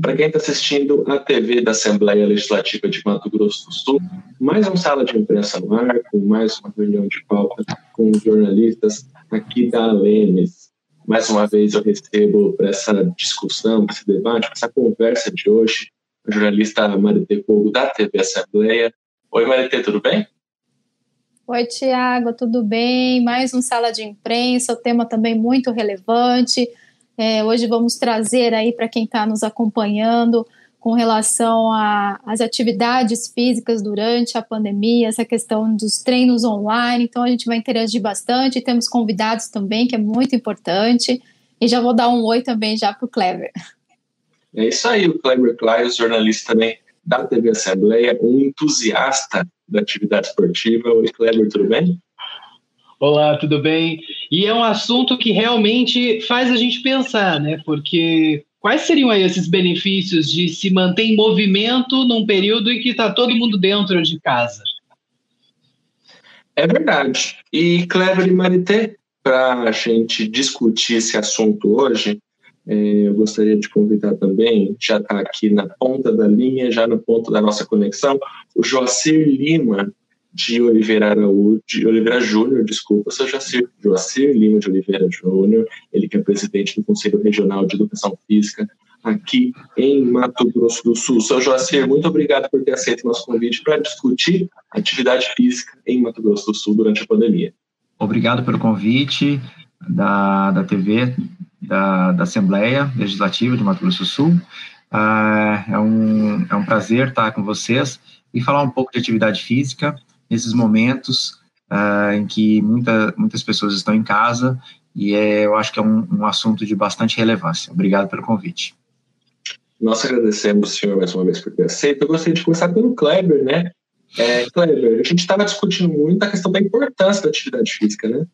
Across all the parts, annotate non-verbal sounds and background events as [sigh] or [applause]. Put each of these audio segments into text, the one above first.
para quem está assistindo a TV da Assembleia Legislativa de Mato Grosso do Sul, mais uma sala de imprensa no ar, com mais uma reunião de pauta com jornalistas aqui da Alemes. Mais uma vez eu recebo para essa discussão, para esse debate, para essa conversa de hoje, a jornalista Marité Fogo da TV Assembleia. Oi, Marité, tudo bem? Oi, Tiago, tudo bem? Mais um sala de imprensa, o tema também muito relevante. É, hoje vamos trazer aí para quem está nos acompanhando com relação às atividades físicas durante a pandemia, essa questão dos treinos online. Então a gente vai interagir bastante. Temos convidados também, que é muito importante. E já vou dar um oi também já para o Clever. É isso aí, o Clever Claios, jornalista também da TV Assembleia, um entusiasta da atividade esportiva. Oi, Clever, tudo bem? Olá, tudo bem? E é um assunto que realmente faz a gente pensar, né? Porque quais seriam aí esses benefícios de se manter em movimento num período em que está todo mundo dentro de casa? É verdade. E Clever e Marité, para a gente discutir esse assunto hoje, é, eu gostaria de convidar também, já está aqui na ponta da linha, já no ponto da nossa conexão, o Joacir Lima, de Oliveira Araújo, de Oliveira Júnior, desculpa, sou Joacir, Joacir Lima de Oliveira Júnior, ele que é presidente do Conselho Regional de Educação Física aqui em Mato Grosso do Sul. Sou Joacir, muito obrigado por ter aceito nosso convite para discutir atividade física em Mato Grosso do Sul durante a pandemia. Obrigado pelo convite da, da TV, da, da Assembleia Legislativa de Mato Grosso do Sul. Ah, é, um, é um prazer estar com vocês e falar um pouco de atividade física nesses momentos uh, em que muita, muitas pessoas estão em casa e é, eu acho que é um, um assunto de bastante relevância. Obrigado pelo convite. Nós agradecemos, senhor, mais uma vez por ter aceito. Eu gostaria de começar pelo Kleber, né? É, Kleber, a gente estava discutindo muito a questão da importância da atividade física, né?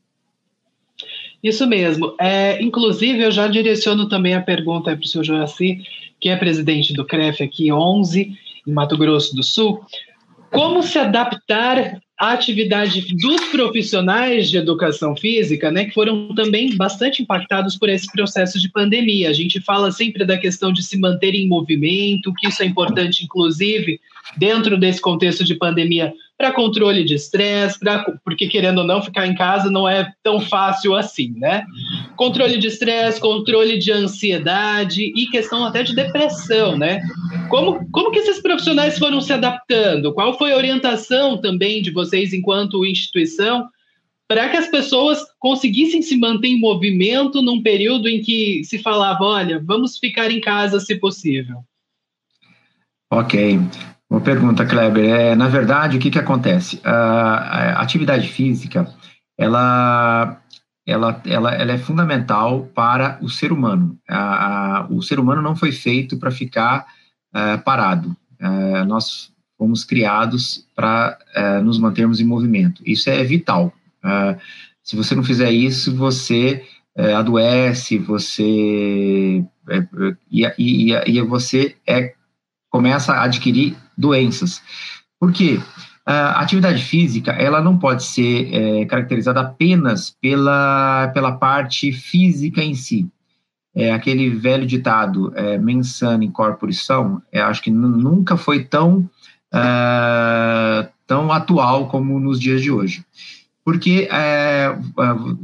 Isso mesmo. É, inclusive, eu já direciono também a pergunta para o senhor Joaci, que é presidente do CREF aqui 11, em Mato Grosso do Sul. Como se adaptar à atividade dos profissionais de educação física, né, que foram também bastante impactados por esse processo de pandemia. A gente fala sempre da questão de se manter em movimento, que isso é importante, inclusive, dentro desse contexto de pandemia, para controle de estresse, porque querendo ou não, ficar em casa não é tão fácil assim, né? Controle de estresse, controle de ansiedade e questão até de depressão, né? Como, como que esses profissionais foram se adaptando? Qual foi a orientação também de vocês enquanto instituição para que as pessoas conseguissem se manter em movimento num período em que se falava, olha, vamos ficar em casa se possível? Ok. Uma pergunta, Kleber. É, na verdade, o que, que acontece? A, a atividade física, ela, ela, ela, ela é fundamental para o ser humano. A, a, o ser humano não foi feito para ficar uh, parado. Uh, nós fomos criados para uh, nos mantermos em movimento. Isso é vital. se você não fizer isso, você adoece, você e, e, e você é começa a adquirir doenças. Por quê? A atividade física, ela não pode ser é, caracterizada apenas pela, pela parte física em si. É, aquele velho ditado, é, mensana in corpore são, é, acho que nunca foi tão, é, tão atual como nos dias de hoje. Porque é, é,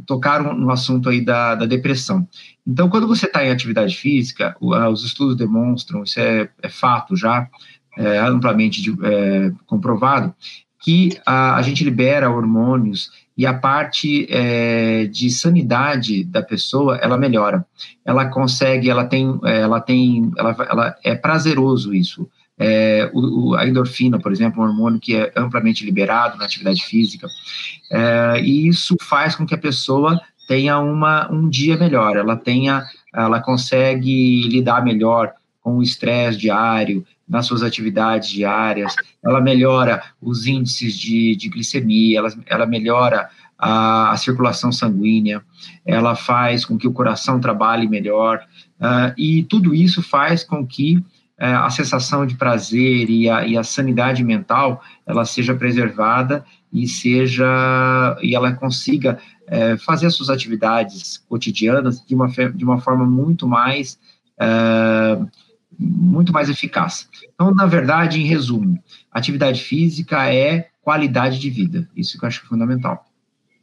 tocaram no assunto aí da, da depressão. Então, quando você está em atividade física, os estudos demonstram, isso é, é fato já, é, amplamente de, é, comprovado, que a, a, gente libera hormônios e a parte é, de sanidade da pessoa ela melhora. Ela consegue, ela tem, ela tem, ela, ela é prazeroso isso. É, o, a endorfina, por exemplo, um hormônio que é amplamente liberado na atividade física, é, e isso faz com que a pessoa tenha uma, um dia melhor, ela tenha, ela consegue lidar melhor com o estresse diário, nas suas atividades diárias, ela melhora os índices de, de glicemia, ela, ela melhora a, a, circulação sanguínea, ela faz com que o coração trabalhe melhor, uh, e tudo isso faz com que uh, a sensação de prazer e a, e a sanidade mental, ela seja preservada e seja, e ela consiga uh, fazer as suas atividades cotidianas de uma, de uma forma muito mais muito mais eficaz. Então, na verdade, em resumo, atividade física é qualidade de vida. Isso que eu acho fundamental.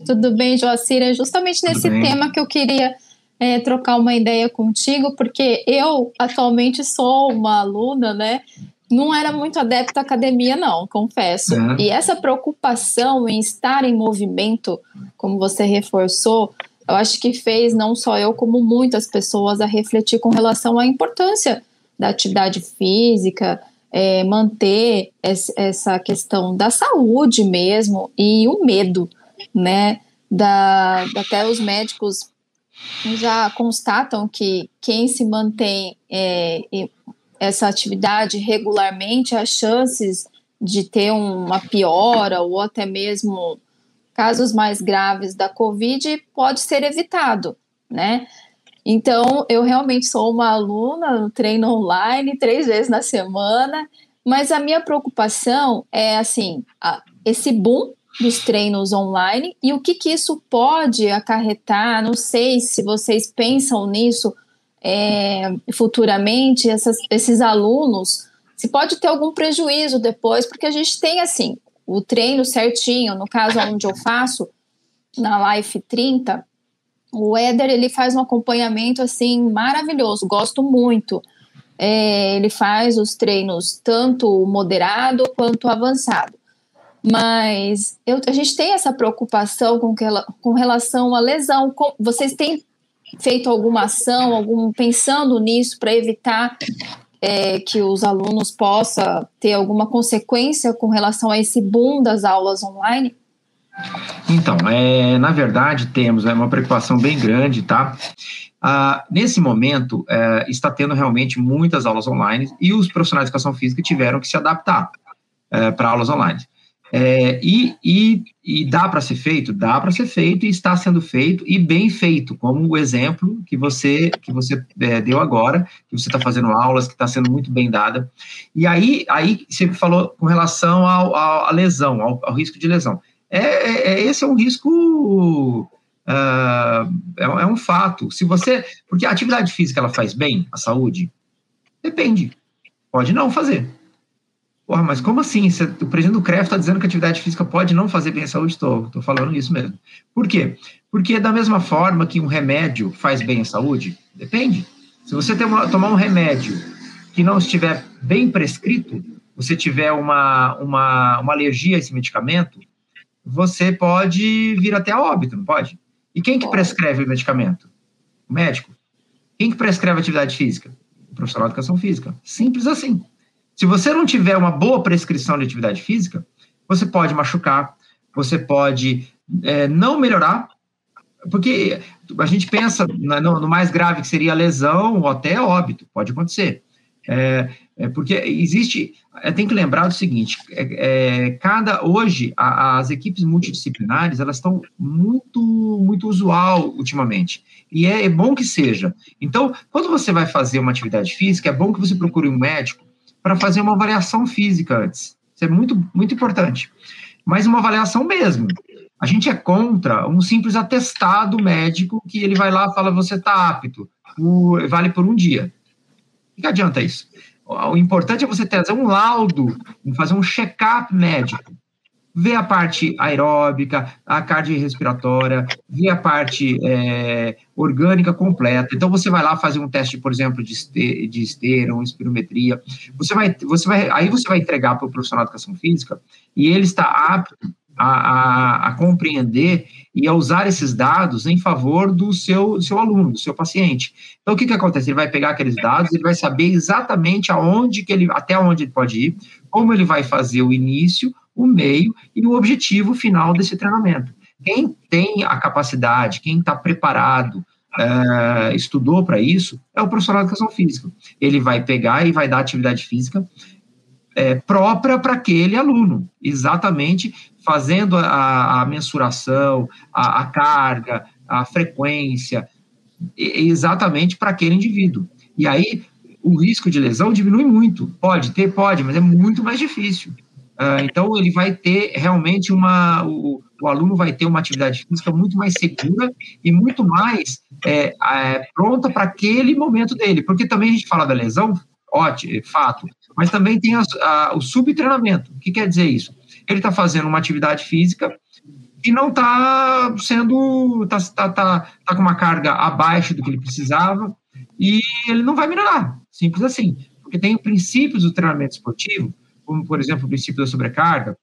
Tudo bem, Joacir? É justamente nesse tema que eu queria é, trocar uma ideia contigo, porque eu atualmente sou uma aluna, né? Não era muito adepta à academia, não, confesso. Uhum. E essa preocupação em estar em movimento, como você reforçou, eu acho que fez não só eu, como muitas pessoas a refletir com relação à importância da atividade física, é, manter essa questão da saúde mesmo e o medo, né? Da, até os médicos já constatam que quem se mantém é, essa atividade regularmente, as chances de ter uma piora ou até mesmo casos mais graves da Covid pode ser evitado, né? Então, eu realmente sou uma aluna no treino online três vezes na semana, mas a minha preocupação é assim, a, esse boom dos treinos online e o que, que isso pode acarretar. Não sei se vocês pensam nisso é, futuramente, essas, esses alunos, se pode ter algum prejuízo depois, porque a gente tem assim o treino certinho, no caso onde eu faço, na Life 30, o Éder ele faz um acompanhamento assim maravilhoso, gosto muito. É, ele faz os treinos tanto moderado quanto avançado. Mas eu, a gente tem essa preocupação com, que, com relação à lesão. Com, vocês têm feito alguma ação, algum pensando nisso para evitar é, que os alunos possam ter alguma consequência com relação a esse boom das aulas online? Então, é, na verdade, temos é, uma preocupação bem grande, tá? Ah, nesse momento, é, está tendo realmente muitas aulas online e os profissionais de educação física tiveram que se adaptar é, para aulas online. É, e, e, e, dá para ser feito? Dá para ser feito e está sendo feito e bem feito, como o exemplo que você que você é, deu agora, que você está fazendo aulas, que está sendo muito bem dada. E aí, aí você falou com relação à lesão, ao, ao, risco de lesão. É, é, é esse é um risco, uh, é, é um fato. Se você, porque a atividade física ela faz bem à saúde? Depende. Pode não fazer Porra, mas como assim? Você, o presidente do CREF está dizendo que a atividade física pode não fazer bem à saúde? Estou falando isso mesmo. Por quê? Porque da mesma forma que um remédio faz bem à saúde, depende. Se você uma, tomar um remédio que não estiver bem prescrito, você tiver uma, uma, uma alergia a esse medicamento, você pode vir até a óbito, não pode? E quem que prescreve o medicamento? O médico. Quem que prescreve atividade física? O profissional de educação física. Simples assim. Se você não tiver uma boa prescrição de atividade física, você pode machucar, você pode é, não melhorar, porque a gente pensa no, no, mais grave que seria a lesão ou até óbito, pode acontecer. É, é porque existe, é, tem que lembrar do seguinte, é, é, cada hoje a, as equipes multidisciplinares elas estão muito muito usual ultimamente e é, é bom que seja. Então, quando você vai fazer uma atividade física, é bom que você procure um médico para fazer uma avaliação física antes. Isso é muito, muito importante. Mas uma avaliação mesmo. A gente é contra um simples atestado médico que ele vai lá e fala: você está apto, vale por um dia. O que adianta isso? O importante é você ter um laudo, fazer um check-up médico vê a parte aeróbica, a cardiorrespiratória, vê a parte é, orgânica completa. Então, você vai lá fazer um teste, por exemplo, de, este, de esteira, uma espirometria. Você vai, você vai, aí você vai entregar para o profissional de educação física e ele está apto a, a, a, compreender e a usar esses dados em favor do seu, do seu aluno, do seu paciente. Então, o que, que acontece? Ele vai pegar aqueles dados, ele vai saber exatamente aonde que ele, até onde ele pode ir, como ele vai fazer o início, o meio e o objetivo final desse treinamento. Quem tem a capacidade, quem está preparado, é, estudou para isso, é o profissional de educação física. Ele vai pegar e vai dar atividade física é, própria para aquele aluno, exatamente fazendo a, a mensuração, a, a, carga, a frequência, exatamente para aquele indivíduo. E aí o risco de lesão diminui muito. Pode ter, pode, mas é muito mais difícil. Uh, então, ele vai ter realmente uma. O, o, aluno vai ter uma atividade física muito mais segura e muito mais é, é, pronta para aquele momento dele. Porque também a gente fala da lesão, ótimo, fato. Mas também tem as, a, o subtreinamento. O que quer dizer isso? Ele está fazendo uma atividade física e não está sendo, está tá, tá, tá com uma carga abaixo do que ele precisava e ele não vai melhorar, simples assim. Porque tem princípios do treinamento esportivo, como, por exemplo, o princípio da sobrecarga,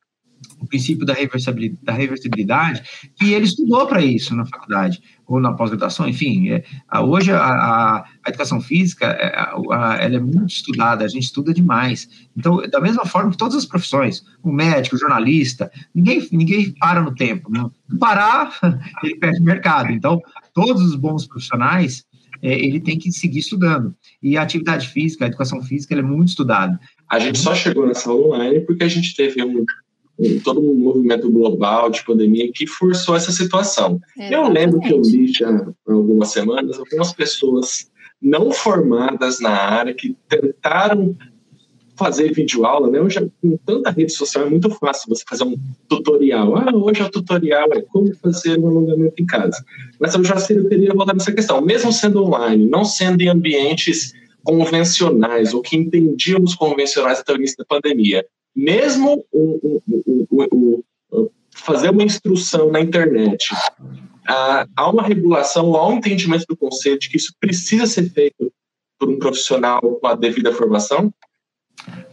o princípio da reversibilidade, da reversibilidade que ele estudou para isso na faculdade ou na pós-graduação, enfim. É, hoje a, a, a, educação física é, a, ela é muito estudada, a gente estuda demais. Então, da mesma forma que todas as profissões, o médico, o jornalista, ninguém, ninguém para no tempo. Não parar, [laughs] ele perde mercado. Então, todos os bons profissionais, é, ele tem que seguir estudando. E a atividade física, a educação física, é muito estudada. A gente só chegou nessa online porque a gente teve um todo um movimento global de pandemia que forçou essa situação. eu lembro que eu li já há algumas semanas algumas pessoas não formadas na área que tentaram fazer videoaula, né? Hoje, com tanta rede social, é muito fácil você fazer um tutorial. Ah, hoje o tutorial é como fazer um alongamento em casa. Mas eu já sei, eu queria voltar nessa questão. Mesmo sendo online, não sendo em ambientes convencionais, ou que entendíamos convencionais até o início da pandemia, mesmo o, o, o, fazer uma instrução na internet, há uma regulação, há um entendimento do conceito de que isso precisa ser feito por um profissional com a devida formação?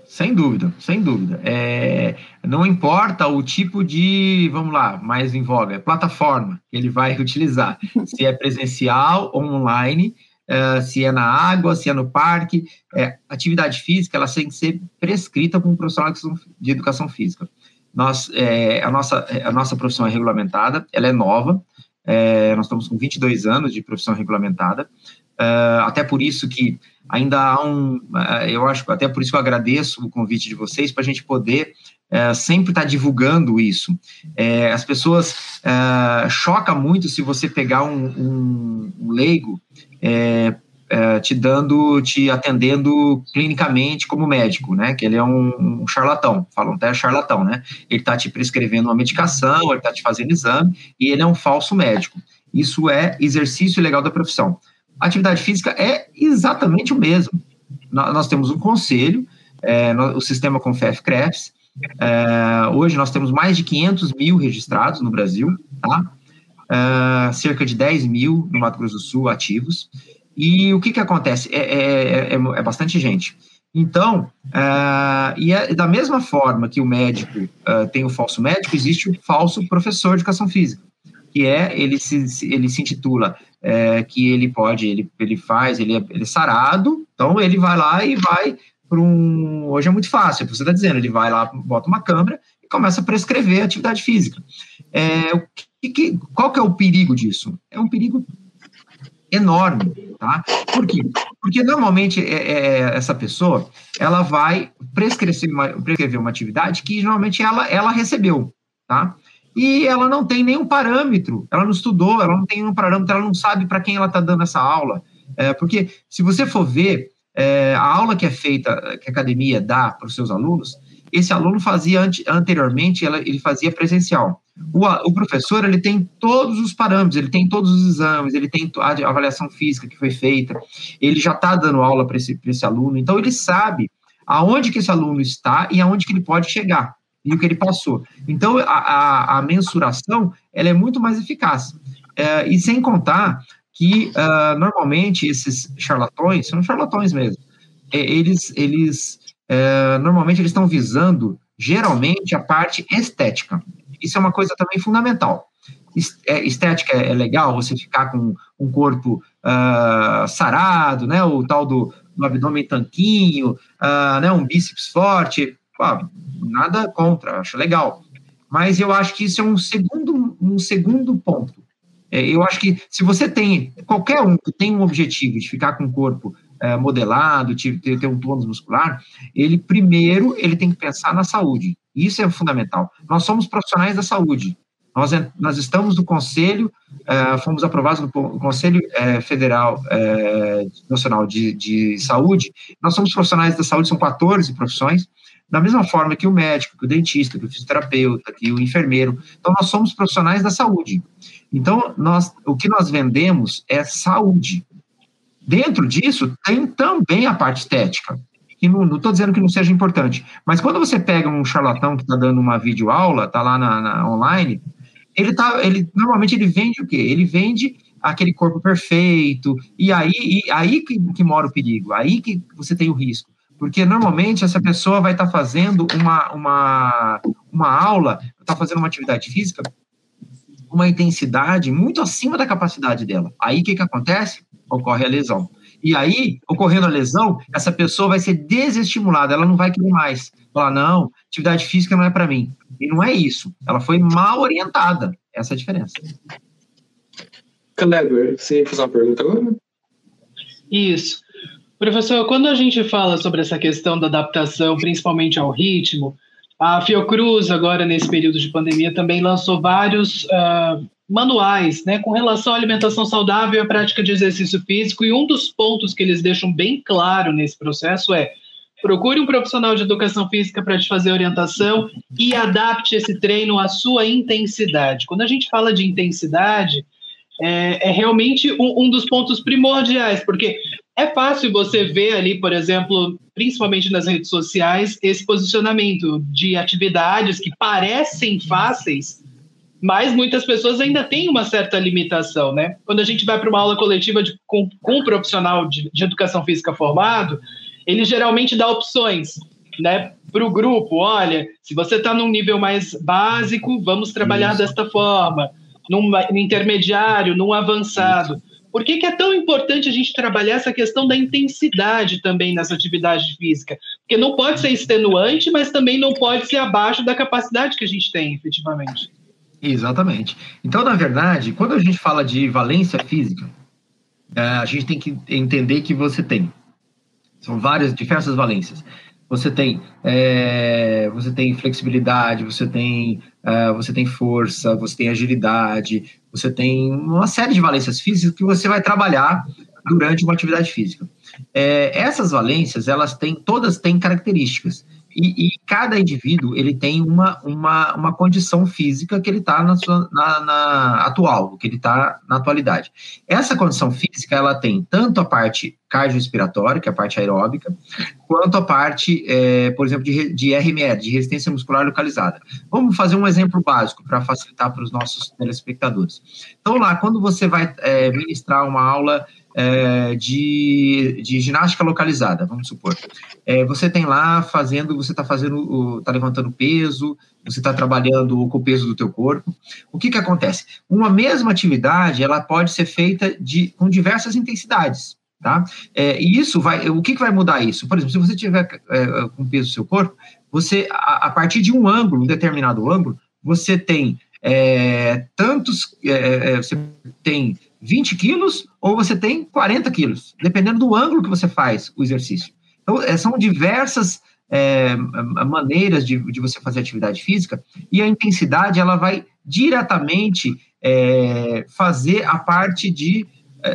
Sem dúvida, sem dúvida. É, não importa o tipo de, vamos lá, mais em voga, é plataforma que ele vai [laughs] utilizar, se é presencial ou online, uh, se é na água, se é no parque. É, atividade física, ela tem que ser prescrita por um profissional de educação física. Nós, é, a, nossa, a nossa profissão é regulamentada, ela é nova, é, nós estamos com 22 anos de profissão regulamentada, uh, até por isso que ainda há um, eu acho, até por isso que eu agradeço o convite de vocês, para a gente poder uh, sempre estar tá divulgando isso. É, as pessoas uh, choca muito se você pegar um, um, um leigo é, é, te dando, te atendendo clinicamente como médico, né? Que ele é um, um charlatão, falam até charlatão, né? Ele está te prescrevendo uma medicação, ele está te fazendo exame e ele é um falso médico. Isso é exercício legal da profissão. Atividade física é exatamente o mesmo. Nós temos um conselho, é, o sistema Confef CREFS. É, hoje nós temos mais de 500 mil registrados no Brasil, tá? Uh, cerca de 10 mil no Mato Grosso do Sul ativos. E o que, que acontece? É, é, é, é bastante gente. Então, uh, e é, da mesma forma que o médico uh, tem o falso médico, existe o falso professor de educação física, que é, ele se, ele se intitula é, que ele pode, ele, ele faz, ele é, ele é sarado, então ele vai lá e vai para um. Hoje é muito fácil, você está dizendo, ele vai lá, bota uma câmera e começa a prescrever atividade física. É, o que, que, qual que é o perigo disso? É um perigo enorme, tá? Por quê? Porque normalmente é, é, essa pessoa, ela vai prescrever uma, prescrever uma atividade que normalmente ela, ela recebeu, tá? E ela não tem nenhum parâmetro, ela não estudou, ela não tem nenhum parâmetro, ela não sabe para quem ela está dando essa aula. É, porque se você for ver, é, a aula que é feita, que a academia dá para os seus alunos, esse aluno fazia anteriormente, ele fazia presencial. O, o, professor, ele tem todos os parâmetros, ele tem todos os exames, ele tem a avaliação física que foi feita, ele já está dando aula para esse, esse aluno, então ele sabe aonde que esse aluno está e aonde que ele pode chegar, e o que ele passou. Então, a, a, a mensuração, ela é muito mais eficaz. É, e sem contar que, uh, normalmente, esses charlatões, são charlatões mesmo, é, eles, eles é, normalmente eles estão visando, geralmente, a parte estética. Isso é uma coisa também fundamental. É, estética é legal, você ficar com um corpo uh, sarado, né, o tal do, do abdômen tanquinho, uh, né, um bíceps forte, pô, nada contra, acho legal. Mas eu acho que isso é um segundo, um segundo ponto. É, eu acho que se você tem, qualquer um que tem um objetivo de ficar com o corpo é, modelado, ter, ter um tônus muscular, ele primeiro ele tem que pensar na saúde. Isso é fundamental. Nós somos profissionais da saúde. Nós, nós estamos no Conselho, é, fomos aprovados no Conselho é, Federal é, Nacional de, de Saúde. Nós somos profissionais da saúde, são 14 profissões, da mesma forma que o médico, que o dentista, que o fisioterapeuta, que o enfermeiro. Então, nós somos profissionais da saúde. Então, nós, o que nós vendemos é saúde. Dentro disso, tem também a parte estética. que não estou dizendo que não seja importante, mas quando você pega um charlatão que está dando uma videoaula, está lá na, na, online, ele tá, ele normalmente ele vende o quê? Ele vende aquele corpo perfeito, e aí, e aí que, que mora o perigo, aí que você tem o risco. Porque normalmente essa pessoa vai estar tá fazendo uma, uma, uma aula, está fazendo uma atividade física, uma intensidade muito acima da capacidade dela. Aí o que, que acontece? Ocorre a lesão. E aí, ocorrendo a lesão, essa pessoa vai ser desestimulada, ela não vai querer mais. Falar, não, atividade física não é para mim. E não é isso. Ela foi mal orientada. Essa é a diferença. Kleber, você ia fazer uma pergunta agora? Isso. Professor, quando a gente fala sobre essa questão da adaptação, principalmente ao ritmo, a Fiocruz, agora nesse período de pandemia, também lançou vários uh, manuais né, com relação à alimentação saudável e à prática de exercício físico, e um dos pontos que eles deixam bem claro nesse processo é procure um profissional de educação física para te fazer orientação e adapte esse treino à sua intensidade. Quando a gente fala de intensidade, é, é realmente um, um, dos pontos primordiais, porque é fácil você ver ali, por exemplo, principalmente nas redes sociais, esse posicionamento de atividades que parecem fáceis, mas muitas pessoas ainda têm uma certa limitação, né? Quando a gente vai para uma aula coletiva de, com, com, um profissional de, de educação física formado, ele geralmente dá opções, né? Para o grupo, olha, se você está num nível mais básico, vamos trabalhar Isso. desta forma num, no intermediário, num avançado. Por que, que, é tão importante a gente trabalhar essa questão da intensidade também nessa atividade física? Porque não pode ser extenuante, mas também não pode ser abaixo da capacidade que a gente tem, efetivamente. Exatamente. Então, na verdade, quando a gente fala de valência física, é, a gente tem que entender que você tem. São várias, diversas valências. Você tem, é, você tem flexibilidade, você tem uh, você tem força, você tem agilidade, você tem uma série de valências físicas que você vai trabalhar durante uma atividade física. É, essas valências, elas têm, todas têm características. E, e, cada indivíduo ele tem uma, uma, uma condição física que ele está na, na, na, atual, que ele está na atualidade. Essa condição física ela tem tanto a parte cardiorrespiratória, que é a parte aeróbica, quanto a parte, é, por exemplo, de, de RMR, de resistência muscular localizada. Vamos fazer um exemplo básico para facilitar para os nossos telespectadores. Então, lá, quando você vai é, ministrar uma aula é, de, de ginástica localizada, vamos supor. É, você tem lá fazendo, você está fazendo, está levantando peso, você está trabalhando com o peso do teu corpo. O que que acontece? Uma mesma atividade, ela pode ser feita de, com diversas intensidades, tá? É, e isso vai, o que que vai mudar isso? Por exemplo, se você tiver é, com peso do seu corpo, você, a, a, partir de um ângulo, um determinado ângulo, você tem é, tantos, é, é, você tem 20 quilos ou você tem 40 quilos, dependendo do ângulo que você faz o exercício. Então, é, são diversas é, maneiras de, de, você fazer atividade física e a intensidade ela vai diretamente é, fazer a parte de,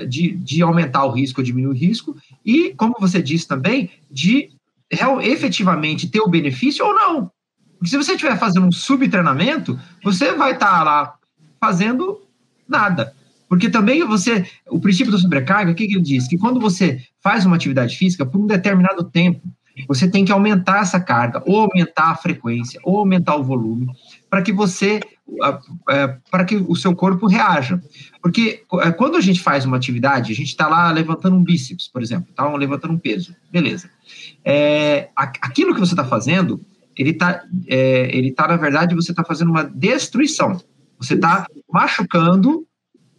de, de, aumentar o risco, diminuir o risco e, como você disse também, de real, efetivamente ter o benefício ou não. Porque se você estiver fazendo um subtreinamento, você vai estar lá fazendo nada. Porque também você, o princípio da sobrecarga, o que, que ele diz? Que quando você faz uma atividade física por um determinado tempo, você tem que aumentar essa carga, ou aumentar a frequência, ou aumentar o volume, para que você, é, para que o seu corpo reaja. Porque é, quando a gente faz uma atividade, a gente está lá levantando um bíceps, por exemplo, está levantando um peso, beleza. É, aquilo que você está fazendo, ele está, é, ele tá, na verdade, você está fazendo uma destruição. Você está machucando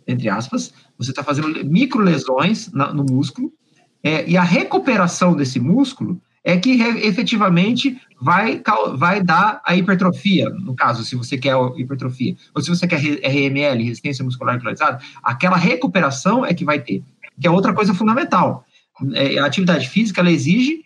entre aspas, você está fazendo micro lesões no músculo, é, e a recuperação desse músculo é que efetivamente vai, vai dar a hipertrofia, no caso, se você quer hipertrofia, ou se você quer RML, resistência muscular localizada, aquela recuperação é que vai ter, que é outra coisa fundamental. É, a atividade física, ela exige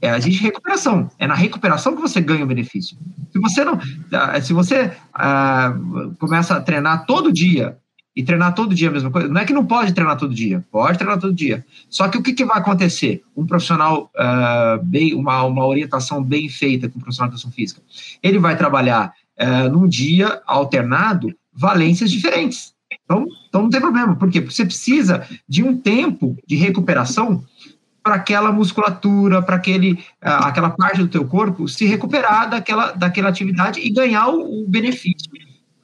é, recuperação. É na recuperação que você ganha o benefício. Se você não, ah, se você ah, começa a treinar todo dia e treinar todo dia a mesma coisa. Não é que não pode treinar todo dia, pode treinar todo dia. Só que o que, que vai acontecer? Um profissional uh, bem, uma, uma orientação bem feita com um profissional de educação física, ele vai trabalhar uh, num dia alternado valências diferentes. Então, então não tem problema, por quê? Porque você precisa de um tempo de recuperação para aquela musculatura, para aquele, aquela parte do teu corpo se recuperar daquela, daquela atividade e ganhar o, o benefício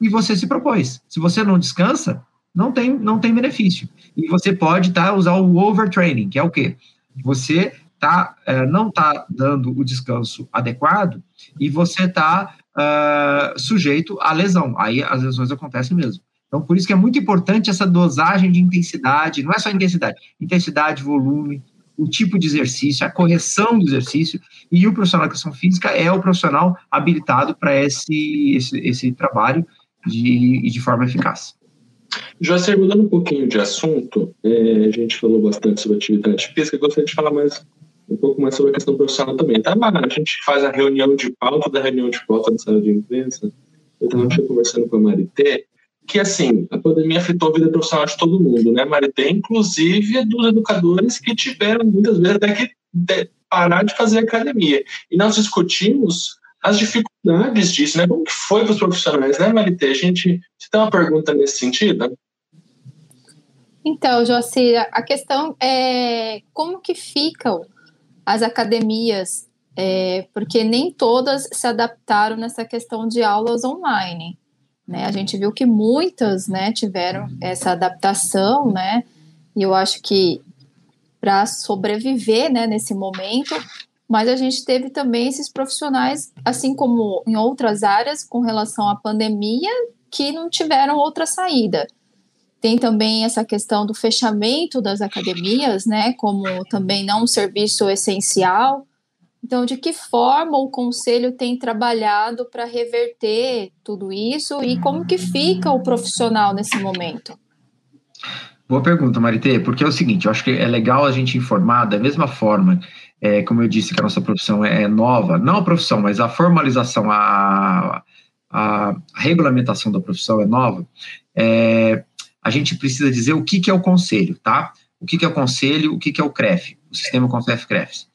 que você se propôs. Se você não descansa, não tem, não tem benefício. E você pode tá, usar o overtraining, que é o quê? Você tá, é, não está dando o descanso adequado e você está ah, sujeito à lesão. Aí as lesões acontecem mesmo. Então, por isso que é muito importante essa dosagem de intensidade, não é só intensidade, intensidade, volume, o tipo de exercício, a correção do exercício, e o profissional de educação física é o profissional habilitado para esse, esse, esse trabalho de, de forma eficaz. Já mudando um pouquinho de assunto, é, a gente falou bastante sobre atividade física, gostaria de falar mais um pouco mais sobre a questão profissional também. Tá, a gente faz a reunião de pauta da reunião de pauta na sala de imprensa, eu estava conversando com a Marité, que assim, a pandemia afetou a vida profissional de todo mundo, né, Marité? Inclusive dos educadores que tiveram muitas vezes até que parar de fazer academia. E nós discutimos as dificuldades disso, né? Como que foi para os profissionais, né, Marité? A gente você tem uma pergunta nesse sentido? Então, Joacir, a questão é como que ficam as academias, é, porque nem todas se adaptaram nessa questão de aulas online. Né? A gente viu que muitas né, tiveram essa adaptação, né? E eu acho que para sobreviver né, nesse momento, mas a gente teve também esses profissionais, assim como em outras áreas, com relação à pandemia, que não tiveram outra saída. Tem também essa questão do fechamento das academias, né, como também não um serviço essencial. Então, de que forma o conselho tem trabalhado para reverter tudo isso e como que fica o profissional nesse momento? Boa pergunta, Marité, porque é o seguinte, eu acho que é legal a gente informar da mesma forma é, como eu disse, que a nossa profissão é nova, não a profissão, mas a formalização, a, a regulamentação da profissão é nova, é, a gente precisa dizer o que, que é o conselho, tá? O que, que é o conselho, o que, que é o CREF, o sistema CONFEF-CREF.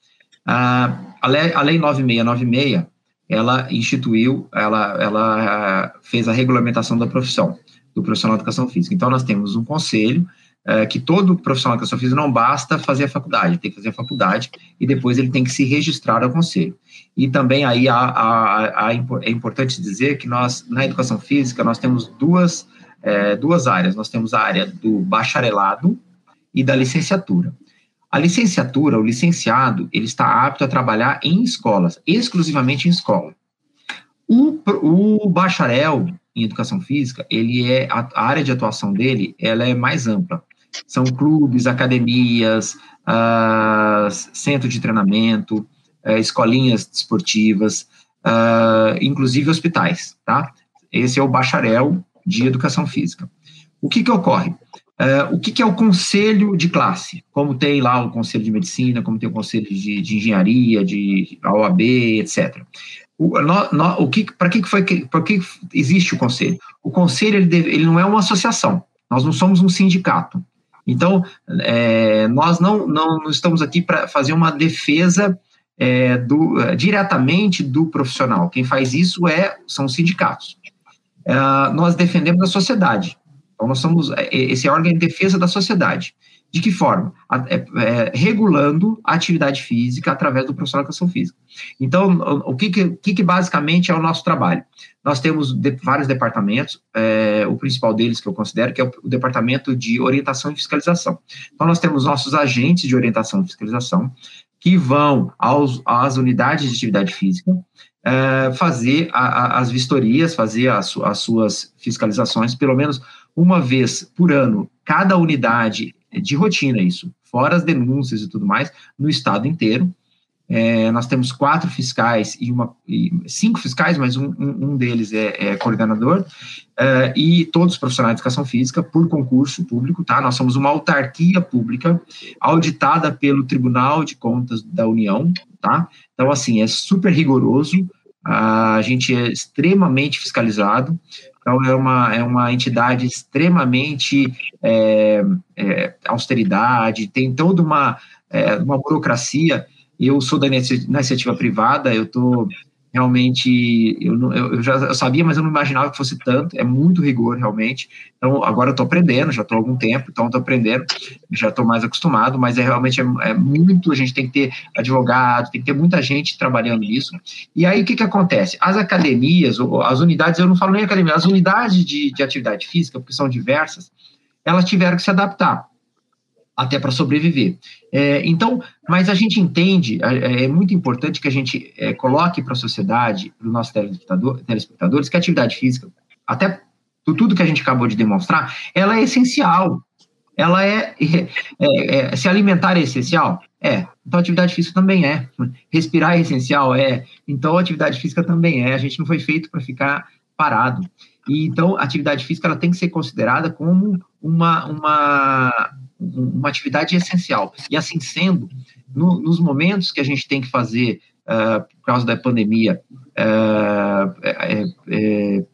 Ah, a, lei, a lei 9696, ela instituiu, ela, ela fez a regulamentação da profissão, do profissional de educação física. Então, nós temos um conselho é, que todo profissional de educação física não basta fazer a faculdade, tem que fazer a faculdade e depois ele tem que se registrar ao conselho. E também aí é importante dizer que nós, na educação física, nós temos duas, é, duas áreas. Nós temos a área do bacharelado e da licenciatura. A licenciatura, o licenciado, ele está apto a trabalhar em escolas, exclusivamente em escola. O, o bacharel em educação física, ele é a, área de atuação dele, ela é mais ampla. São clubes, academias, uh, centro de treinamento, uh, escolinhas esportivas, uh, inclusive hospitais, tá? Esse é o bacharel de educação física. O que que ocorre? Uh, o que, que, é o conselho de classe? Como tem lá o conselho de medicina, como tem o conselho de, de engenharia, de OAB, etc. O, o que, para que foi, para que existe o conselho? O conselho ele, deve, ele não é uma associação. Nós não somos um sindicato. Então, é, nós não, não, estamos aqui para fazer uma defesa é, do, é, diretamente do profissional. Quem faz isso é, são os sindicatos. É, nós defendemos a sociedade. Então, nós somos é, esse órgão de defesa da sociedade. De que forma? É, é, regulando a atividade física através do profissional de educação física. Então, o que, que, que, basicamente é o nosso trabalho? Nós temos de, vários departamentos, é, o principal deles que eu considero que é o, o, departamento de orientação e fiscalização. Então, nós temos nossos agentes de orientação e fiscalização que vão aos, às unidades de atividade física é, fazer a, a, as vistorias, fazer as, as suas fiscalizações, pelo menos uma vez por ano, cada unidade de rotina isso, fora as denúncias e tudo mais, no estado inteiro. É, nós temos quatro fiscais e uma e cinco fiscais, mas um, um, um deles é, é coordenador, é, e todos os profissionais de educação física por concurso público, tá? Nós somos uma autarquia pública auditada pelo Tribunal de Contas da União, tá? Então, assim, é super rigoroso, a gente é extremamente fiscalizado, então, é uma, é uma entidade extremamente é, é, austeridade, tem toda uma, é, uma burocracia. Eu sou da iniciativa privada, eu estou realmente eu, não, eu, já eu sabia, mas eu não imaginava que fosse tanto. É muito rigor, realmente. Então, agora eu estou aprendendo, já estou há algum tempo, então estou aprendendo, já estou mais acostumado, mas é realmente é, é, muito. A gente tem que ter advogado, tem que ter muita gente trabalhando nisso. E aí, o que, que acontece? As academias, as unidades, eu não falo nem academia, as unidades de, de atividade física, porque são diversas, elas tiveram que se adaptar até para sobreviver. É, então, mas a gente entende, é, é muito importante que a gente é, coloque para a sociedade, para os nossos telespectadores, que a atividade física, até tudo que a gente acabou de demonstrar, ela é essencial. Ela é, é, é se alimentar é essencial? É. Então, atividade física também é. Respirar é essencial? É. Então, atividade física também é. A gente não foi feito para ficar parado. E, então, atividade física ela tem que ser considerada como uma, uma, uma atividade essencial. E assim sendo, no, nos momentos que a gente tem que fazer, uh, por causa da pandemia, uh, é, é,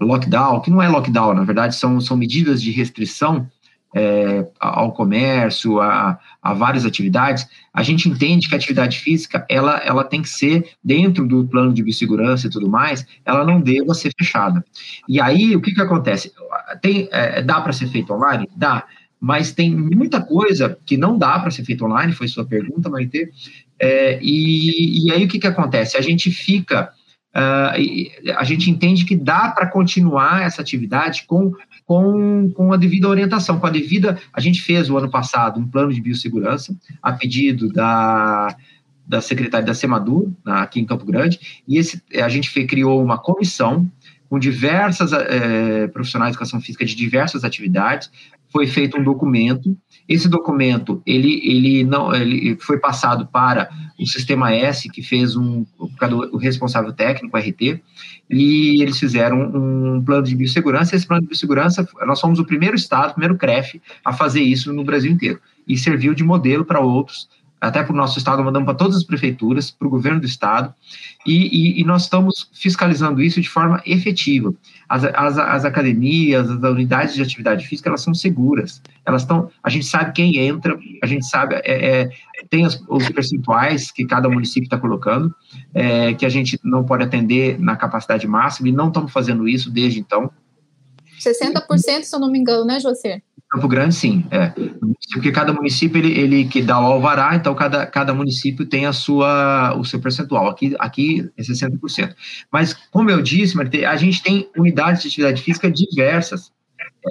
lockdown, que não é lockdown, na verdade, são, são medidas de restrição é, ao comércio, a, a, várias atividades, a gente entende que a atividade física, ela, ela tem que ser, dentro do plano de biossegurança e tudo mais, ela não deva ser fechada. E aí, o que que acontece? Tem, é, dá para ser feito online? Dá mas tem muita coisa que não dá para ser feito online, foi sua pergunta, Maite, é, e, e aí o que, que acontece? A gente fica, uh, a gente entende que dá para continuar essa atividade com, com, com a devida orientação, com a devida, a gente fez o ano passado um plano de biossegurança, a pedido da, da secretária da Semadur, aqui em Campo Grande, e esse, a gente criou uma comissão com diversas é, profissionais de educação física de diversas atividades, foi feito um documento. Esse documento ele, ele não ele foi passado para o sistema S que fez um o responsável técnico RT e eles fizeram um plano de biossegurança. Esse plano de biossegurança nós fomos o primeiro estado, o primeiro CREF a fazer isso no Brasil inteiro e serviu de modelo para outros até para o nosso estado, mandamos para todas as prefeituras, para o governo do estado, e, e, e, nós estamos fiscalizando isso de forma efetiva. As, as, as, academias, as unidades de atividade física, elas são seguras, elas estão, a gente sabe quem entra, a gente sabe, é, é, tem os, os, percentuais que cada município está colocando, é, que a gente não pode atender na capacidade máxima, e não estamos fazendo isso desde então. 60%, se eu não me engano, né, José? Campo Grande, sim. É. Porque cada município ele, ele que dá o alvará, então cada, cada município tem a sua, o seu percentual. Aqui, aqui é 60%. Mas, como eu disse, a gente tem unidades de atividade física diversas.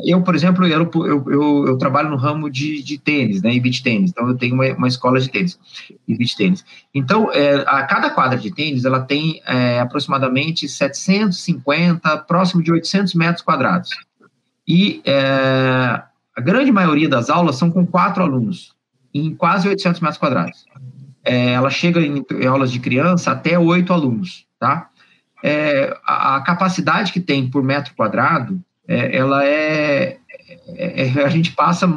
Eu, por exemplo, eu, eu, eu, eu trabalho no ramo de, de tênis, né, e beach tênis. Então, eu tenho uma, uma escola de tênis e tênis. Então, é, a cada quadra de tênis, ela tem é, aproximadamente 750, próximo de 800 metros quadrados. E é, a grande maioria das aulas são com quatro alunos, em quase 800 metros quadrados. É, ela chega em, em, aulas de criança até oito alunos, tá? É, a, a, capacidade que tem por metro quadrado, é, ela é, é, é a gente passa,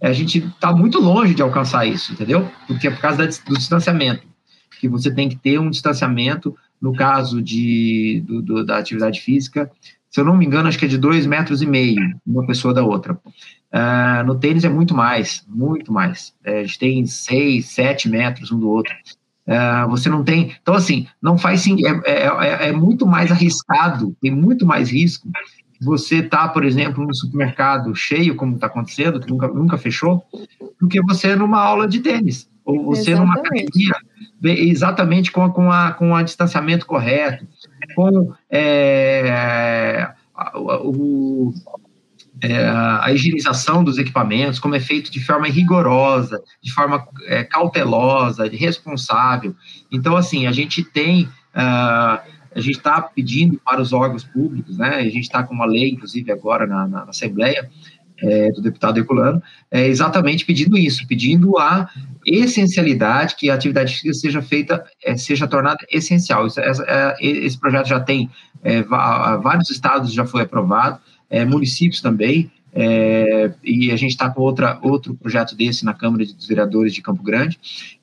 a gente está muito longe de alcançar isso, entendeu? Porque é por causa da, do distanciamento, que você tem que ter um distanciamento, no caso de, do, do, da atividade física, se eu não me engano, acho que é de dois metros e meio, uma pessoa da outra. Uh, no tênis é muito mais, muito mais. É, a gente tem seis, sete metros um do outro. Uh, você não tem. Então, assim, não faz sim. É, é, é, é, muito mais arriscado, tem muito mais risco. Você tá, por exemplo, no supermercado cheio, como está acontecendo, que nunca, nunca fechou, do que você numa aula de tênis. Ou você exatamente. numa academia, exatamente com, com, a, com a distanciamento correto, com é, o, é, a higienização dos equipamentos, como é feito de forma rigorosa, de forma é, cautelosa, responsável. Então, assim, a gente tem, uh, a gente está pedindo para os órgãos públicos, né? A gente está com uma lei, inclusive, agora na, na Assembleia, é, do deputado Herculano, é exatamente pedindo isso, pedindo a essencialidade, que a atividade física seja feita, é, seja tornada essencial. Isso, é, esse projeto já tem, é, vários estados já foi aprovado, é, municípios também, e a gente está com outra, outro projeto desse na Câmara dos Vereadores de Campo Grande.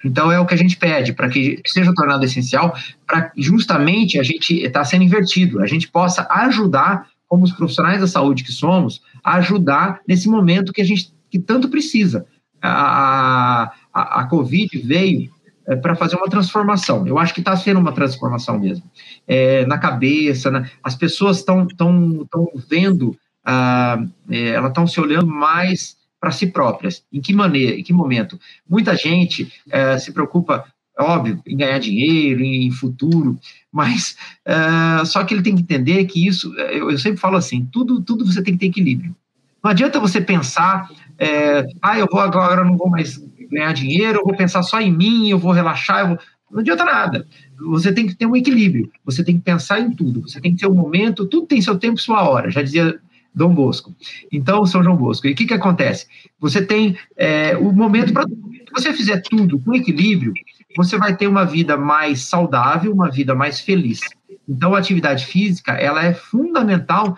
Então, é o que a gente pede, para que seja tornado essencial, para justamente a gente está sendo invertido, a gente possa ajudar como os profissionais da saúde que somos, ajudar nesse momento que a gente que tanto precisa. A, a, a Covid veio é, para fazer uma transformação. Eu acho que está sendo uma transformação mesmo. É, na cabeça, na, as pessoas estão tão, tão vendo, ah, é, elas estão se olhando mais para si próprias. Em que maneira, em que momento? Muita gente é, se preocupa, óbvio, em ganhar dinheiro, em, futuro, mas é, só que ele tem que entender que isso, eu, eu, sempre falo assim, tudo, tudo você tem que ter equilíbrio. Não adianta você pensar, é, ah, eu vou agora, não vou mais ganhar dinheiro, eu vou pensar só em mim, eu vou relaxar, eu vou... não adianta nada. Você tem que ter um equilíbrio, você tem que pensar em tudo, você tem que ter um momento, tudo tem seu tempo e sua hora, já dizia Dom Bosco. Então, São João Bosco. E o que, que acontece? Você tem é, o momento para. Se você fizer tudo com equilíbrio, você vai ter uma vida mais saudável, uma vida mais feliz. Então, a atividade física ela é fundamental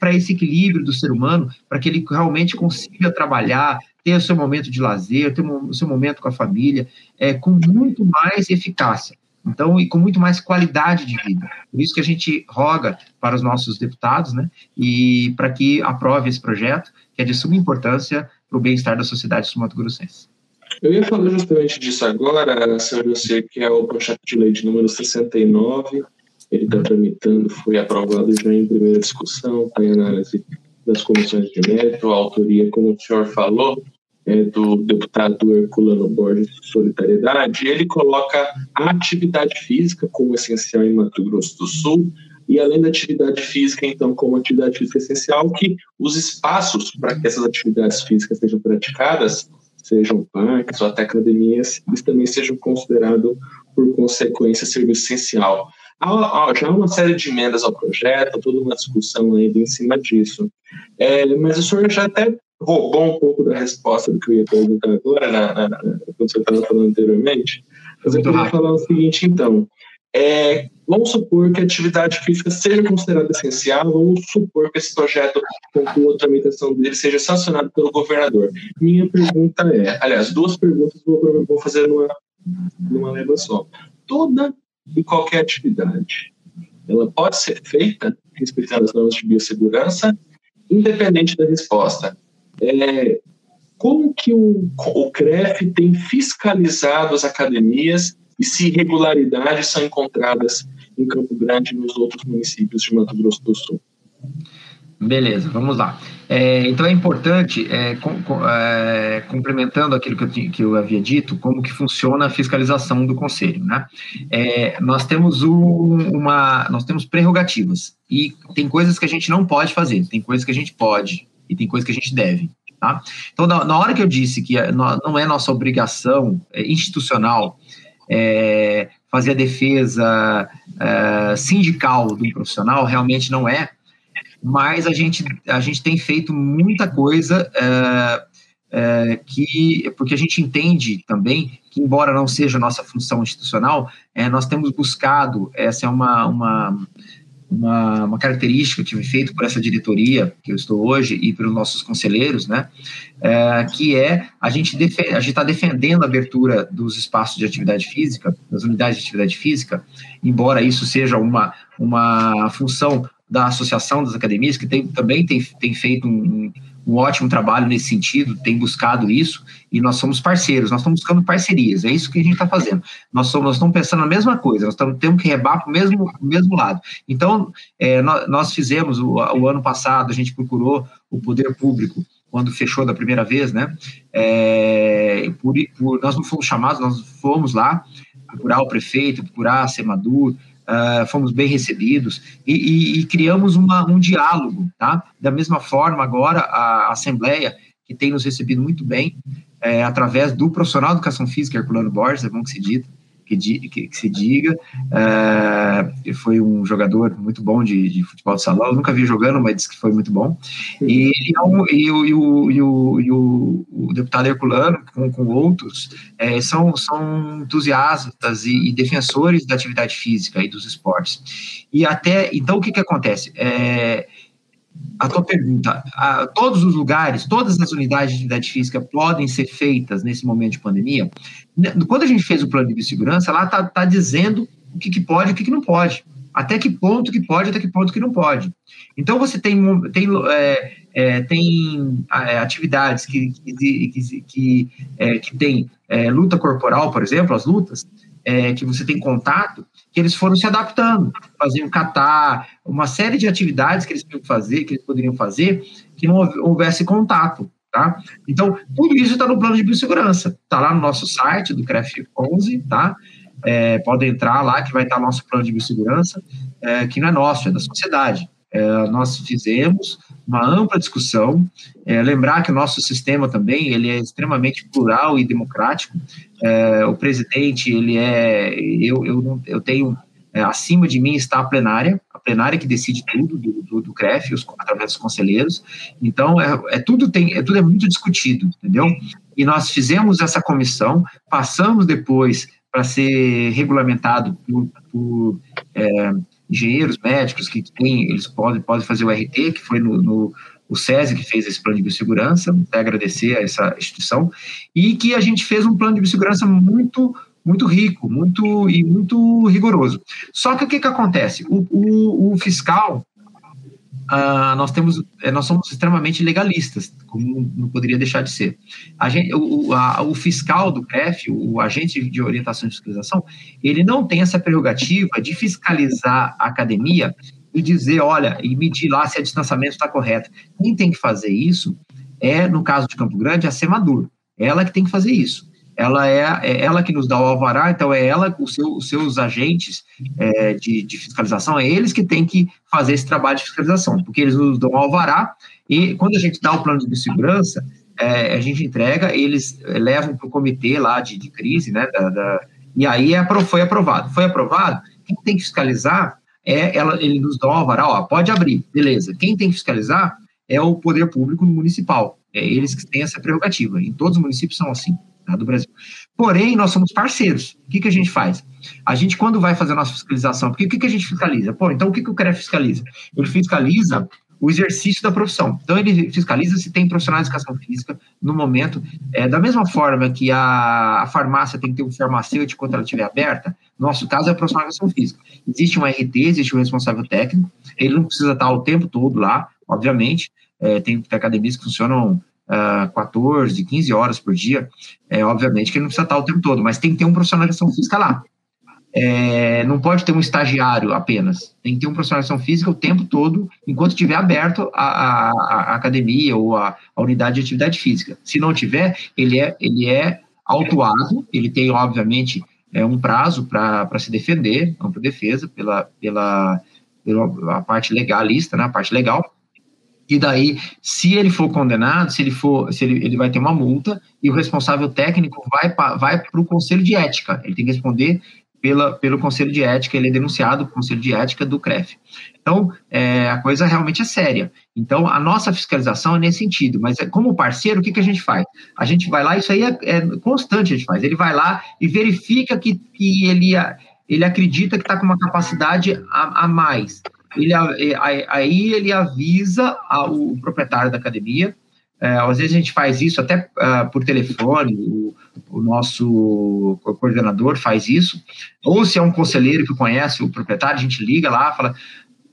para esse equilíbrio do ser humano, para que ele realmente consiga trabalhar, ter o seu momento de lazer, ter o seu momento com a família, é, com muito mais eficácia. Então, e com muito mais qualidade de vida. Por isso que a gente roga para os nossos deputados, né, e para que aprove esse projeto, que é de suma importância para o bem-estar da sociedade sul-mato-grossense. Eu ia falar justamente disso agora, senhor José, que é o projeto de lei de número 69, ele está tramitando, foi aprovado já em primeira discussão, está em análise das comissões de mérito, a autoria, como o senhor falou, é, do deputado Herculano Borges de Solidariedade, ele coloca a atividade física como essencial em Mato Grosso do Sul, e além da atividade física, então, como atividade física essencial, que os espaços para que essas atividades físicas sejam praticadas, sejam parques ou até academias, eles também sejam considerados, por consequência, serviço essencial. Há, já há uma série de emendas ao projeto, toda uma discussão ainda em cima disso. É, mas o senhor já até roubou um pouco da resposta do que eu ia perguntar agora, na, na, na quando você estava falando anteriormente. Mas eu queria falar o seguinte, então. É, vamos supor que a atividade física seja considerada essencial, vamos supor que esse projeto, com a tramitação dele, seja sancionado pelo governador. Minha pergunta é, aliás, duas perguntas vou, vou fazer numa, numa leva só. Toda e qualquer atividade, ela pode ser feita respeitando as normas de biossegurança, independente da resposta é, como que o, o CREF tem fiscalizado as academias e se irregularidades são encontradas em Campo Grande e nos outros municípios de Mato Grosso do Sul? Beleza, vamos lá. É, então é importante, é, com, é, complementando aquilo que eu, que eu, havia dito, como que funciona a fiscalização do conselho, né? É, nós temos um, uma, nós temos prerrogativas e tem coisas que a gente não pode fazer, tem coisas que a gente pode e tem coisa que a gente deve. Tá? Então, na, na hora que eu disse que não é nossa obrigação é, institucional é, fazer a defesa é, sindical do profissional, realmente não é, mas a gente, a gente tem feito muita coisa é, é, que, porque a gente entende também que, embora não seja nossa função institucional, é, nós temos buscado, essa é uma, uma uma, uma, característica que foi feita por essa diretoria que eu estou hoje e pelos nossos conselheiros, né, é, que é a gente está defendendo a abertura dos espaços de atividade física, das unidades de atividade física, embora isso seja uma, uma função da associação das academias que tem, também tem, tem feito um, um ótimo trabalho nesse sentido, tem buscado isso, e nós somos parceiros, nós estamos buscando parcerias, é isso que a gente está fazendo. Nós, somos, nós estamos pensando na mesma coisa, nós estamos, temos que rebar para o mesmo, mesmo lado. Então, é, nós, nós, fizemos, o, o, ano passado, a gente procurou o poder público, quando fechou da primeira vez, né? É, por, por, nós não fomos chamados, nós fomos lá procurar o prefeito, procurar a Semadur, uh, fomos bem recebidos e, e, e criamos uma, um diálogo, tá? Da mesma forma, agora a Assembleia, que tem nos recebido muito bem, é, através do profissional de educação física, Herculano Borges, é bom que se diga, que, que, que se diga. Uh, foi um jogador muito bom de, de, futebol de salão. Eu nunca vi jogando, mas disse que foi muito bom. E, e, e, o, e, o, e, o, e o, o deputado Herculano, com, com outros, é, são, são entusiastas e, e, defensores da atividade física e dos esportes. E até, então, o que, que acontece? É, a tua pergunta, a, todos os lugares, todas as unidades de atividade física podem ser feitas nesse momento de pandemia? Quando a gente fez o plano de biossegurança, lá está tá dizendo o que, que pode e o que, que não pode. Até que ponto que pode, até que ponto que não pode. Então, você tem, tem é, é, tem é, atividades que, que, que, que, é, que tem é, luta corporal, por exemplo, as lutas, é, que você tem contato, que eles foram se adaptando, faziam catar, uma série de atividades que eles poderiam fazer, que eles poderiam fazer, que não houvesse contato, tá? Então, tudo isso está no plano de biossegurança, está lá no nosso site do CREF 11, tá? É, podem entrar lá que vai estar nosso plano de biossegurança, é, que não é nosso, é da sociedade. É, nós fizemos uma ampla discussão, é, lembrar que o nosso sistema também ele é extremamente plural e democrático. É, o presidente ele é, eu eu, eu tenho é, acima de mim está a plenária, a plenária que decide tudo do, do, do CREF, os, através dos conselheiros. Então é, é tudo tem é tudo é muito discutido, entendeu? E nós fizemos essa comissão, passamos depois para ser regulamentado por, por é, engenheiros médicos que têm, eles podem, podem fazer o RT, que foi no, no o SESI que fez esse plano de biossegurança, até agradecer a essa instituição, e que a gente fez um plano de biossegurança muito muito rico, muito e muito rigoroso. Só que o que, que acontece? O, o, o fiscal Uh, nós temos, eh, nós somos extremamente legalistas, como não poderia deixar de ser. A gente, o, a, o, fiscal do CREF, o, o agente de orientação e fiscalização, ele não tem essa prerrogativa de fiscalizar a academia e dizer, olha, e medir lá se o distanciamento está correto. Quem tem que fazer isso é, no caso de Campo Grande, a Semadur. Ela que tem que fazer isso ela é, é, ela que nos dá o alvará, então é ela, seu, os seus agentes é, de, de, fiscalização, é eles que têm que fazer esse trabalho de fiscalização, porque eles nos dão o alvará, e quando a gente dá o plano de segurança, é, a gente entrega, eles levam para o comitê lá de, de crise, né, da, da, e aí é, foi aprovado. Foi aprovado, quem tem que fiscalizar é, ela, ele nos dá o alvará, ó, pode abrir, beleza. Quem tem que fiscalizar é o poder público municipal, é eles que têm essa prerrogativa, em todos os municípios são assim tá, do Brasil. Porém, nós somos parceiros. O que, que a gente faz? A gente, quando vai fazer a nossa fiscalização, porque o que, que a gente fiscaliza? Pô, então o que, que o CREF fiscaliza? Ele fiscaliza o exercício da profissão. Então, ele fiscaliza se tem profissionais de educação física no momento. É, da mesma forma que a, a farmácia tem que ter um farmacêutico quando ela estiver aberta, no nosso caso é o profissional de educação física. Existe um RT, existe um responsável técnico, ele não precisa estar o tempo todo lá, obviamente. É, tem academias que funcionam uh, 14, 15 horas por dia, é, obviamente que ele não precisa estar o tempo todo, mas tem que ter um profissional de física lá. É, não pode ter um estagiário apenas, tem que ter um profissional de física o tempo todo, enquanto estiver aberto a, a, a academia ou a, a, unidade de atividade física. Se não tiver, ele é, ele é autuado, ele tem, obviamente, é, um prazo para se defender, ampla defesa pela, pela, pela parte legalista, né, a parte legal, e daí, se ele for condenado, se ele for, se ele, ele vai ter uma multa e o responsável técnico vai vai para o conselho de ética. Ele tem que responder pela, pelo conselho de ética. Ele é denunciado pelo conselho de ética do CREF. Então, é, a coisa realmente é séria. Então, a nossa fiscalização é nesse sentido. Mas é, como parceiro, o que, que a gente faz? A gente vai lá, isso aí é, é constante. A gente faz. Ele vai lá e verifica que, que ele ele acredita que está com uma capacidade a, a mais ele, aí ele avisa o proprietário da academia. É, às vezes a gente faz isso até uh, por telefone, o, o, nosso coordenador faz isso. Ou se é um conselheiro que conhece o proprietário, a gente liga lá, fala: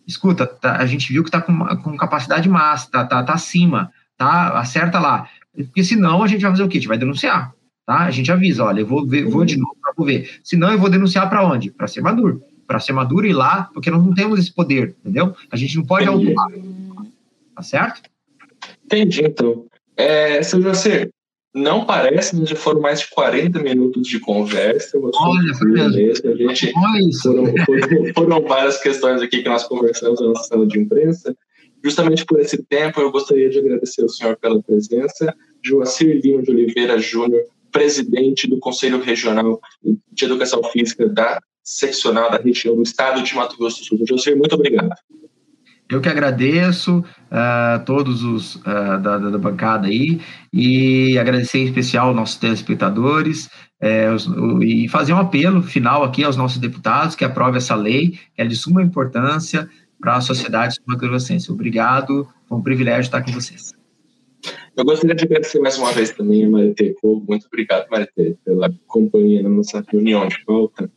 escuta, tá, a gente viu que está com, com capacidade máxima, está tá, tá acima, tá? Acerta lá. Porque senão a gente vai fazer o quê? A gente vai denunciar, tá? A gente avisa, olha, eu vou, ver, vou de novo para ver. Senão eu vou denunciar para onde? Para ser maduro para ser maduro e ir lá, porque nós não temos esse poder, entendeu? A gente não pode autuar. Tá certo? Entendi, então. É, seu José, não parece, mas já foram mais de 40 minutos de conversa. Olha, foi mesmo. A gente, foram, foram, foram, várias questões aqui que nós conversamos na nossa sala de imprensa. Justamente por esse tempo, eu gostaria de agradecer ao senhor pela presença. Joacir Lima de Oliveira Júnior, presidente do Conselho Regional de Educação Física da seccional da região do estado de Mato Grosso do Sul. José, muito obrigado. Eu que agradeço a uh, todos os uh, da, da, bancada aí e agradecer em especial aos nossos telespectadores é, os, o, e fazer um apelo final aqui aos nossos deputados que aprovem essa lei, que é de suma importância para a sociedade sul Obrigado, foi um privilégio estar com vocês. Eu gostaria de agradecer mais uma vez também a Marité Muito obrigado, Marité, pela companhia na nossa reunião de pauta.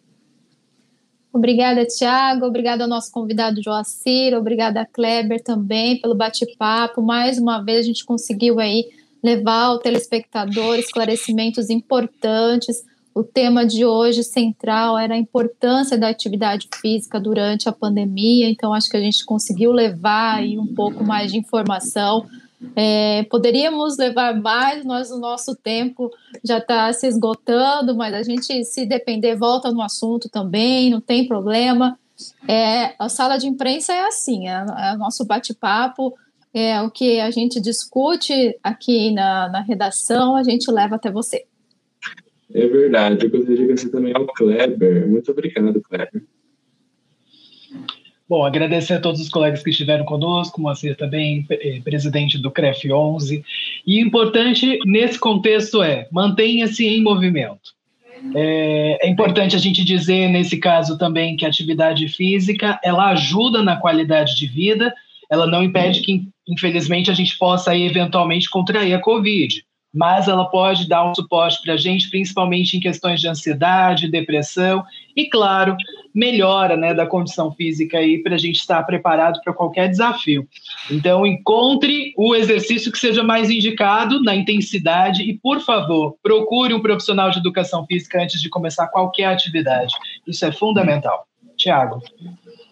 Obrigada, Tiago. Obrigada ao nosso convidado Joacir. Obrigada, Kleber, também pelo bate-papo. Mais uma vez a gente conseguiu aí levar ao telespectador esclarecimentos importantes. O tema de hoje central era a importância da atividade física durante a pandemia, então acho que a gente conseguiu levar aí um pouco mais de informação. É, poderíamos levar mais, mas o nosso tempo já está se esgotando, mas a gente, se depender, volta no assunto também, não tem problema. É, a sala de imprensa é assim, é, é nosso bate-papo, é o que a gente discute aqui na, na redação, a gente leva até você. É verdade, eu gostaria de agradecer também ao Kleber. Muito obrigado, Kleber. Bom, agradecer a todos os colegas que estiveram conosco, Moacir também, eh, presidente do CREF 11. E importante nesse contexto é, mantenha-se em movimento. É, é, importante a gente dizer, nesse caso também, que a atividade física, ela ajuda na qualidade de vida, ela não impede que, infelizmente, a gente possa aí, eventualmente contrair a Covid mas ela pode dar um suporte para a gente, principalmente em questões de ansiedade, depressão e, claro, melhora né, da condição física aí para a gente estar preparado para qualquer desafio. Então, encontre o exercício que seja mais indicado na intensidade e, por favor, procure um profissional de educação física antes de começar qualquer atividade. Isso é fundamental. Tiago.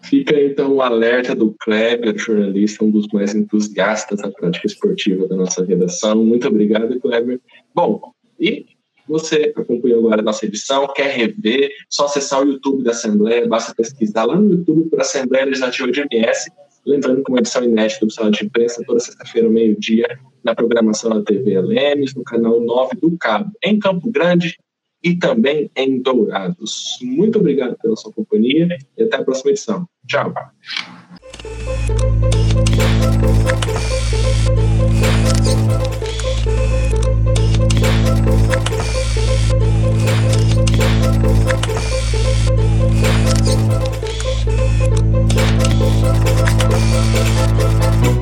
Fica então o alerta do Kleber, jornalista, um dos mais entusiastas da prática esportiva da nossa redação. Muito obrigado, Kleber. Bom, e você acompanhou agora a nossa edição, quer rever, só acessar o YouTube da Assembleia, basta pesquisar lá no YouTube para Assembleia Legislativa de MS. Lembrando que uma edição inédita do Sala de Imprensa, toda sexta-feira, meio-dia, na programação da TV LMs, no canal 9 do Cabo, em Campo Grande, e também em Dourados. Muito obrigado pela sua companhia e até a próxima edição. Tchau. Thank